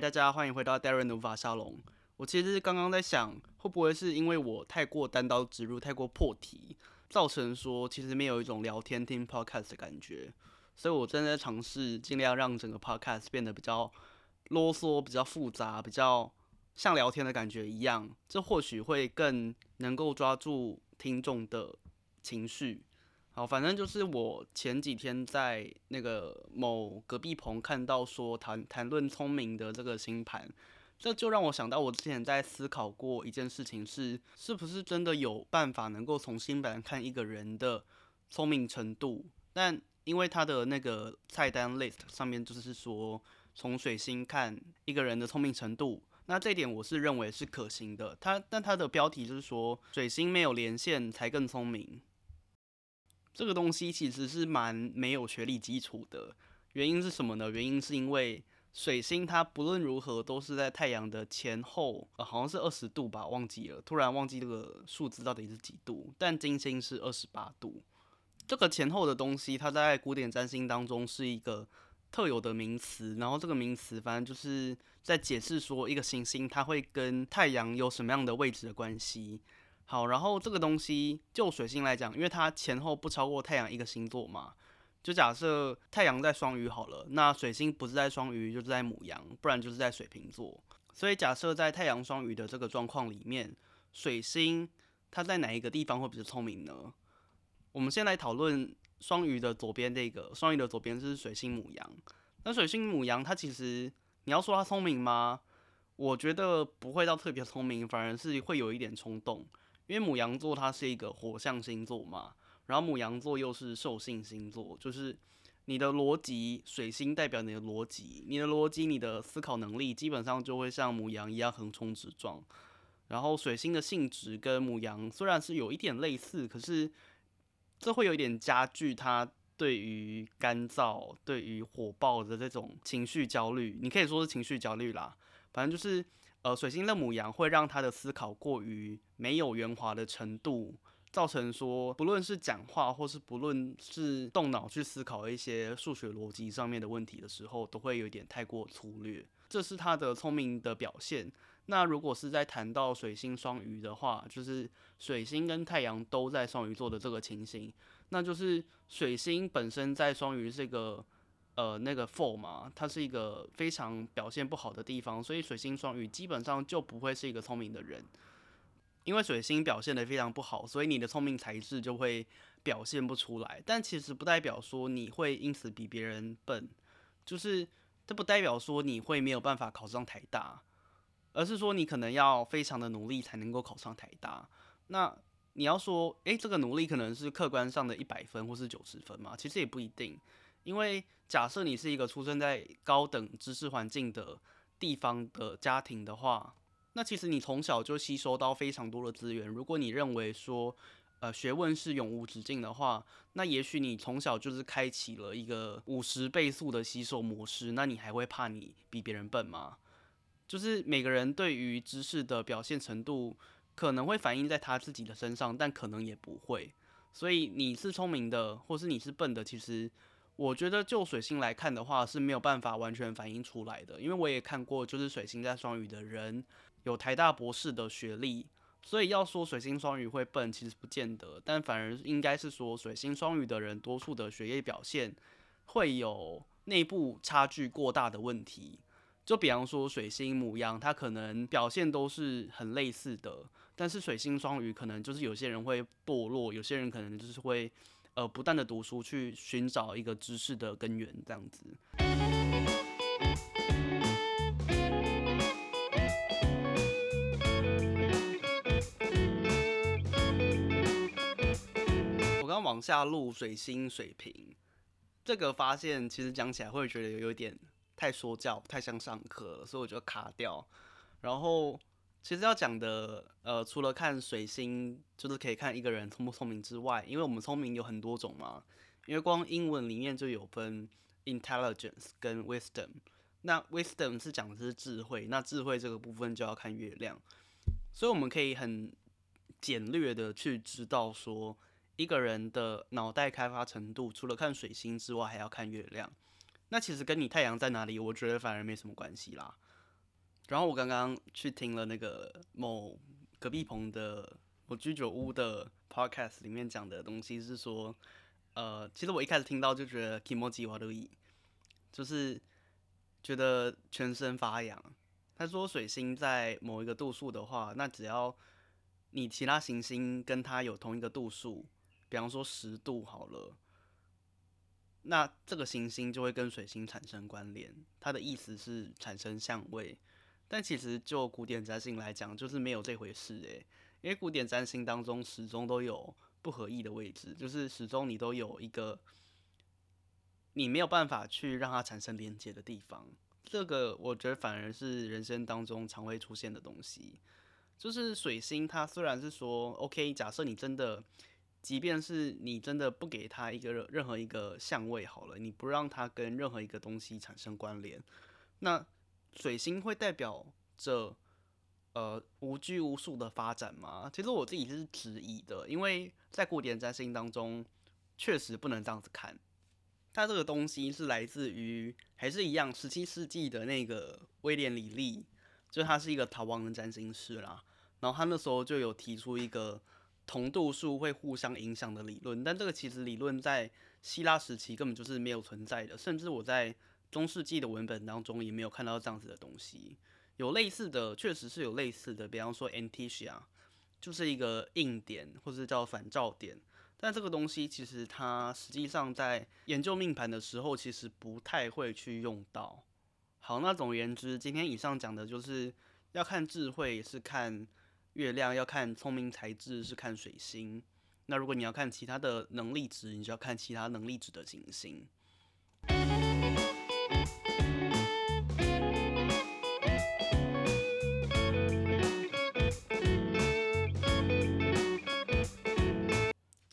大家欢迎回到 Darren 的无法沙龙。我其实刚刚在想，会不会是因为我太过单刀直入、太过破题，造成说其实没有一种聊天听 podcast 的感觉。所以我正在尝试尽量让整个 podcast 变得比较啰嗦、比较复杂、比较像聊天的感觉一样。这或许会更能够抓住听众的情绪。好，反正就是我前几天在那个某隔壁棚看到说谈谈论聪明的这个星盘，这就让我想到我之前在思考过一件事情是，是不是真的有办法能够从星盘看一个人的聪明程度？但因为他的那个菜单 list 上面就是说从水星看一个人的聪明程度，那这点我是认为是可行的。他但他的标题就是说水星没有连线才更聪明。这个东西其实是蛮没有学历基础的，原因是什么呢？原因是因为水星它不论如何都是在太阳的前后，呃，好像是二十度吧，忘记了，突然忘记这个数字到底是几度。但金星是二十八度，这个前后的东西，它在古典占星当中是一个特有的名词。然后这个名词反正就是在解释说一个行星它会跟太阳有什么样的位置的关系。好，然后这个东西就水星来讲，因为它前后不超过太阳一个星座嘛，就假设太阳在双鱼好了，那水星不是在双鱼就是在母羊，不然就是在水瓶座。所以假设在太阳双鱼的这个状况里面，水星它在哪一个地方会比较聪明呢？我们先来讨论双鱼的左边这个，双鱼的左边是水星母羊。那水星母羊它其实你要说它聪明吗？我觉得不会到特别聪明，反而是会有一点冲动。因为母羊座它是一个火象星座嘛，然后母羊座又是兽性星座，就是你的逻辑，水星代表你的逻辑，你的逻辑，你的思考能力基本上就会像母羊一样横冲直撞。然后水星的性质跟母羊虽然是有一点类似，可是这会有一点加剧它对于干燥、对于火爆的这种情绪焦虑，你可以说是情绪焦虑啦，反正就是。呃，水星的母羊会让他的思考过于没有圆滑的程度，造成说不论是讲话或是不论是动脑去思考一些数学逻辑上面的问题的时候，都会有点太过粗略。这是他的聪明的表现。那如果是在谈到水星双鱼的话，就是水星跟太阳都在双鱼座的这个情形，那就是水星本身在双鱼这个。呃，那个 for 嘛，它是一个非常表现不好的地方，所以水星双鱼基本上就不会是一个聪明的人，因为水星表现得非常不好，所以你的聪明才智就会表现不出来。但其实不代表说你会因此比别人笨，就是这不代表说你会没有办法考上台大，而是说你可能要非常的努力才能够考上台大。那你要说，诶、这个努力可能是客观上的一百分或是九十分嘛？其实也不一定。因为假设你是一个出生在高等知识环境的地方的家庭的话，那其实你从小就吸收到非常多的资源。如果你认为说，呃，学问是永无止境的话，那也许你从小就是开启了一个五十倍速的吸收模式。那你还会怕你比别人笨吗？就是每个人对于知识的表现程度可能会反映在他自己的身上，但可能也不会。所以你是聪明的，或是你是笨的，其实。我觉得就水星来看的话是没有办法完全反映出来的，因为我也看过，就是水星在双鱼的人有台大博士的学历，所以要说水星双鱼会笨，其实不见得，但反而应该是说水星双鱼的人多数的学业表现会有内部差距过大的问题。就比方说水星母羊，它可能表现都是很类似的，但是水星双鱼可能就是有些人会堕落，有些人可能就是会。呃，不断的读书去寻找一个知识的根源，这样子。我刚刚往下录水星水瓶，这个发现其实讲起来会觉得有点太说教，太像上课了，所以我就卡掉。然后。其实要讲的，呃，除了看水星，就是可以看一个人聪不聪明之外，因为我们聪明有很多种嘛。因为光英文里面就有分 intelligence 跟 wisdom。那 wisdom 是讲的是智慧，那智慧这个部分就要看月亮。所以我们可以很简略的去知道说，一个人的脑袋开发程度，除了看水星之外，还要看月亮。那其实跟你太阳在哪里，我觉得反而没什么关系啦。然后我刚刚去听了那个某隔壁棚的某居酒屋的 podcast 里面讲的东西是说，呃，其实我一开始听到就觉得 k i m o j i w a 就是觉得全身发痒。他说水星在某一个度数的话，那只要你其他行星跟它有同一个度数，比方说十度好了，那这个行星就会跟水星产生关联。它的意思是产生相位，但其实就古典占星来讲，就是没有这回事诶。因为古典占星当中始终都有不合意的位置，就是始终你都有一个你没有办法去让它产生连接的地方。这个我觉得反而是人生当中常会出现的东西，就是水星它虽然是说 OK，假设你真的，即便是你真的不给它一个任何一个相位好了，你不让它跟任何一个东西产生关联，那水星会代表着呃无拘无束的发展吗？其实我自己是质疑的，因为在古典占星当中确实不能这样子看。它这个东西是来自于，还是一样，十七世纪的那个威廉·李利，就他是一个逃亡的占星师啦。然后他那时候就有提出一个同度数会互相影响的理论，但这个其实理论在希腊时期根本就是没有存在的，甚至我在中世纪的文本当中也没有看到这样子的东西。有类似的，确实是有类似的，比方说 Anticia，就是一个硬点，或者叫反照点。但这个东西其实它实际上在研究命盘的时候，其实不太会去用到。好，那总而言之，今天以上讲的就是要看智慧是看月亮，要看聪明才智是看水星。那如果你要看其他的能力值，你就要看其他能力值的行星。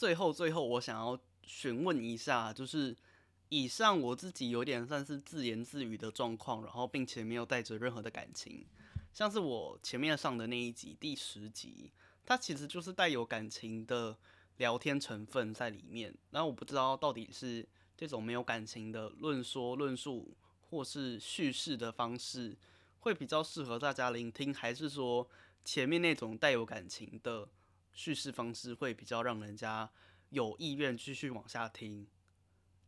最后，最后，我想要询问一下，就是以上我自己有点算是自言自语的状况，然后并且没有带着任何的感情，像是我前面上的那一集第十集，它其实就是带有感情的聊天成分在里面。然后我不知道到底是这种没有感情的论说、论述或是叙事的方式会比较适合大家聆听，还是说前面那种带有感情的。叙事方式会比较让人家有意愿继续往下听，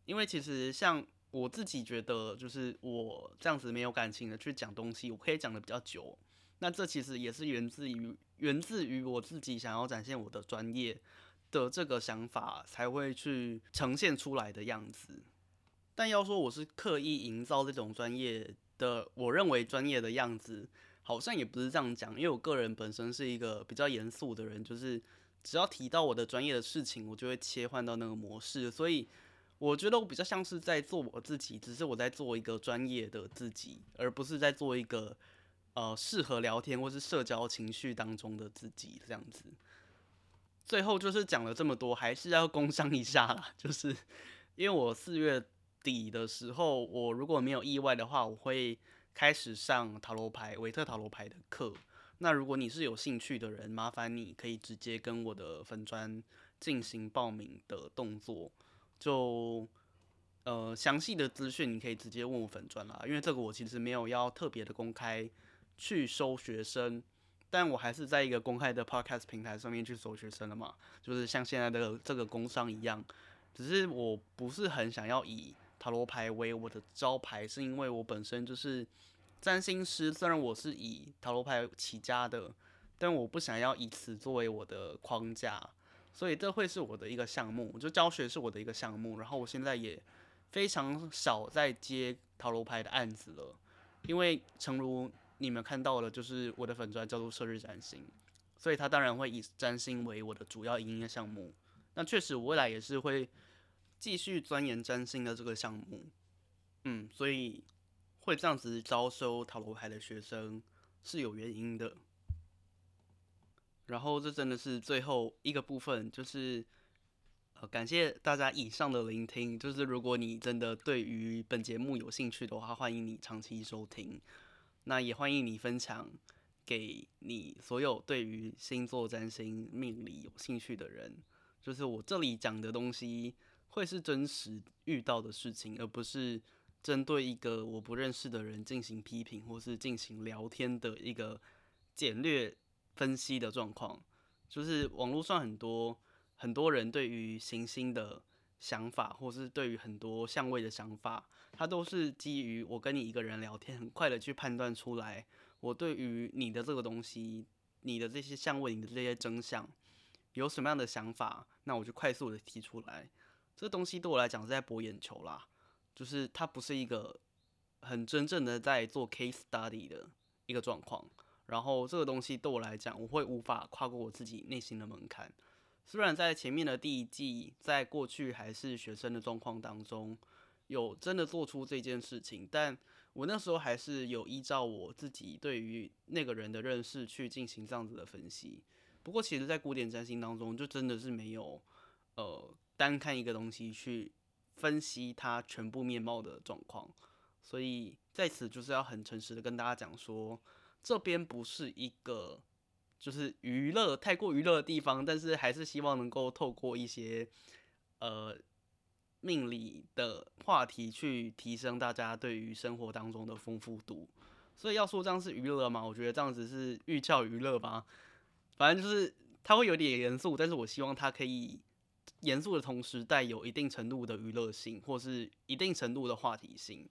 因为其实像我自己觉得，就是我这样子没有感情的去讲东西，我可以讲的比较久。那这其实也是源自于源自于我自己想要展现我的专业的这个想法，才会去呈现出来的样子。但要说我是刻意营造这种专业的，我认为专业的样子。好像也不是这样讲，因为我个人本身是一个比较严肃的人，就是只要提到我的专业的事情，我就会切换到那个模式，所以我觉得我比较像是在做我自己，只是我在做一个专业的自己，而不是在做一个呃适合聊天或是社交情绪当中的自己这样子。最后就是讲了这么多，还是要工商一下啦，就是因为我四月底的时候，我如果没有意外的话，我会。开始上塔罗牌、维特塔罗牌的课。那如果你是有兴趣的人，麻烦你可以直接跟我的粉专进行报名的动作。就呃详细的资讯，你可以直接问我粉专啦。因为这个我其实没有要特别的公开去收学生，但我还是在一个公开的 podcast 平台上面去收学生了嘛。就是像现在的这个工商一样，只是我不是很想要以。塔罗牌为我的招牌，是因为我本身就是占星师。虽然我是以塔罗牌起家的，但我不想要以此作为我的框架，所以这会是我的一个项目。就教学是我的一个项目，然后我现在也非常少在接塔罗牌的案子了，因为诚如你们看到了，就是我的粉砖叫做射日占星，所以他当然会以占星为我的主要营业项目。那确实，我未来也是会。继续钻研占星的这个项目，嗯，所以会这样子招收塔罗牌的学生是有原因的。然后这真的是最后一个部分，就是呃感谢大家以上的聆听。就是如果你真的对于本节目有兴趣的话，欢迎你长期收听。那也欢迎你分享给你所有对于星座占星命理有兴趣的人。就是我这里讲的东西。会是真实遇到的事情，而不是针对一个我不认识的人进行批评或是进行聊天的一个简略分析的状况。就是网络上很多很多人对于行星的想法，或是对于很多相位的想法，它都是基于我跟你一个人聊天，很快的去判断出来，我对于你的这个东西，你的这些相位，你的这些真相，有什么样的想法，那我就快速的提出来。这个东西对我来讲是在博眼球啦。就是它不是一个很真正的在做 case study 的一个状况，然后这个东西对我来讲，我会无法跨过我自己内心的门槛。虽然在前面的第一季，在过去还是学生的状况当中，有真的做出这件事情，但我那时候还是有依照我自己对于那个人的认识去进行这样子的分析。不过，其实，在古典占星当中，就真的是没有呃单看一个东西去。分析它全部面貌的状况，所以在此就是要很诚实的跟大家讲说，这边不是一个就是娱乐太过娱乐的地方，但是还是希望能够透过一些呃命理的话题去提升大家对于生活当中的丰富度。所以要说这样是娱乐吗？我觉得这样子是寓教于乐吧。反正就是它会有点严肃，但是我希望它可以。严肃的同时带有一定程度的娱乐性，或是一定程度的话题性，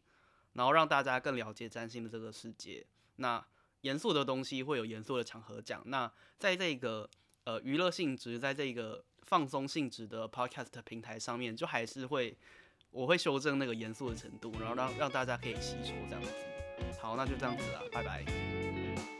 然后让大家更了解占星的这个世界。那严肃的东西会有严肃的场合讲。那在这个呃娱乐性质，在这个放松性质的 podcast 平台上面，就还是会我会修正那个严肃的程度，然后让让大家可以吸收这样子。好，那就这样子了，拜拜。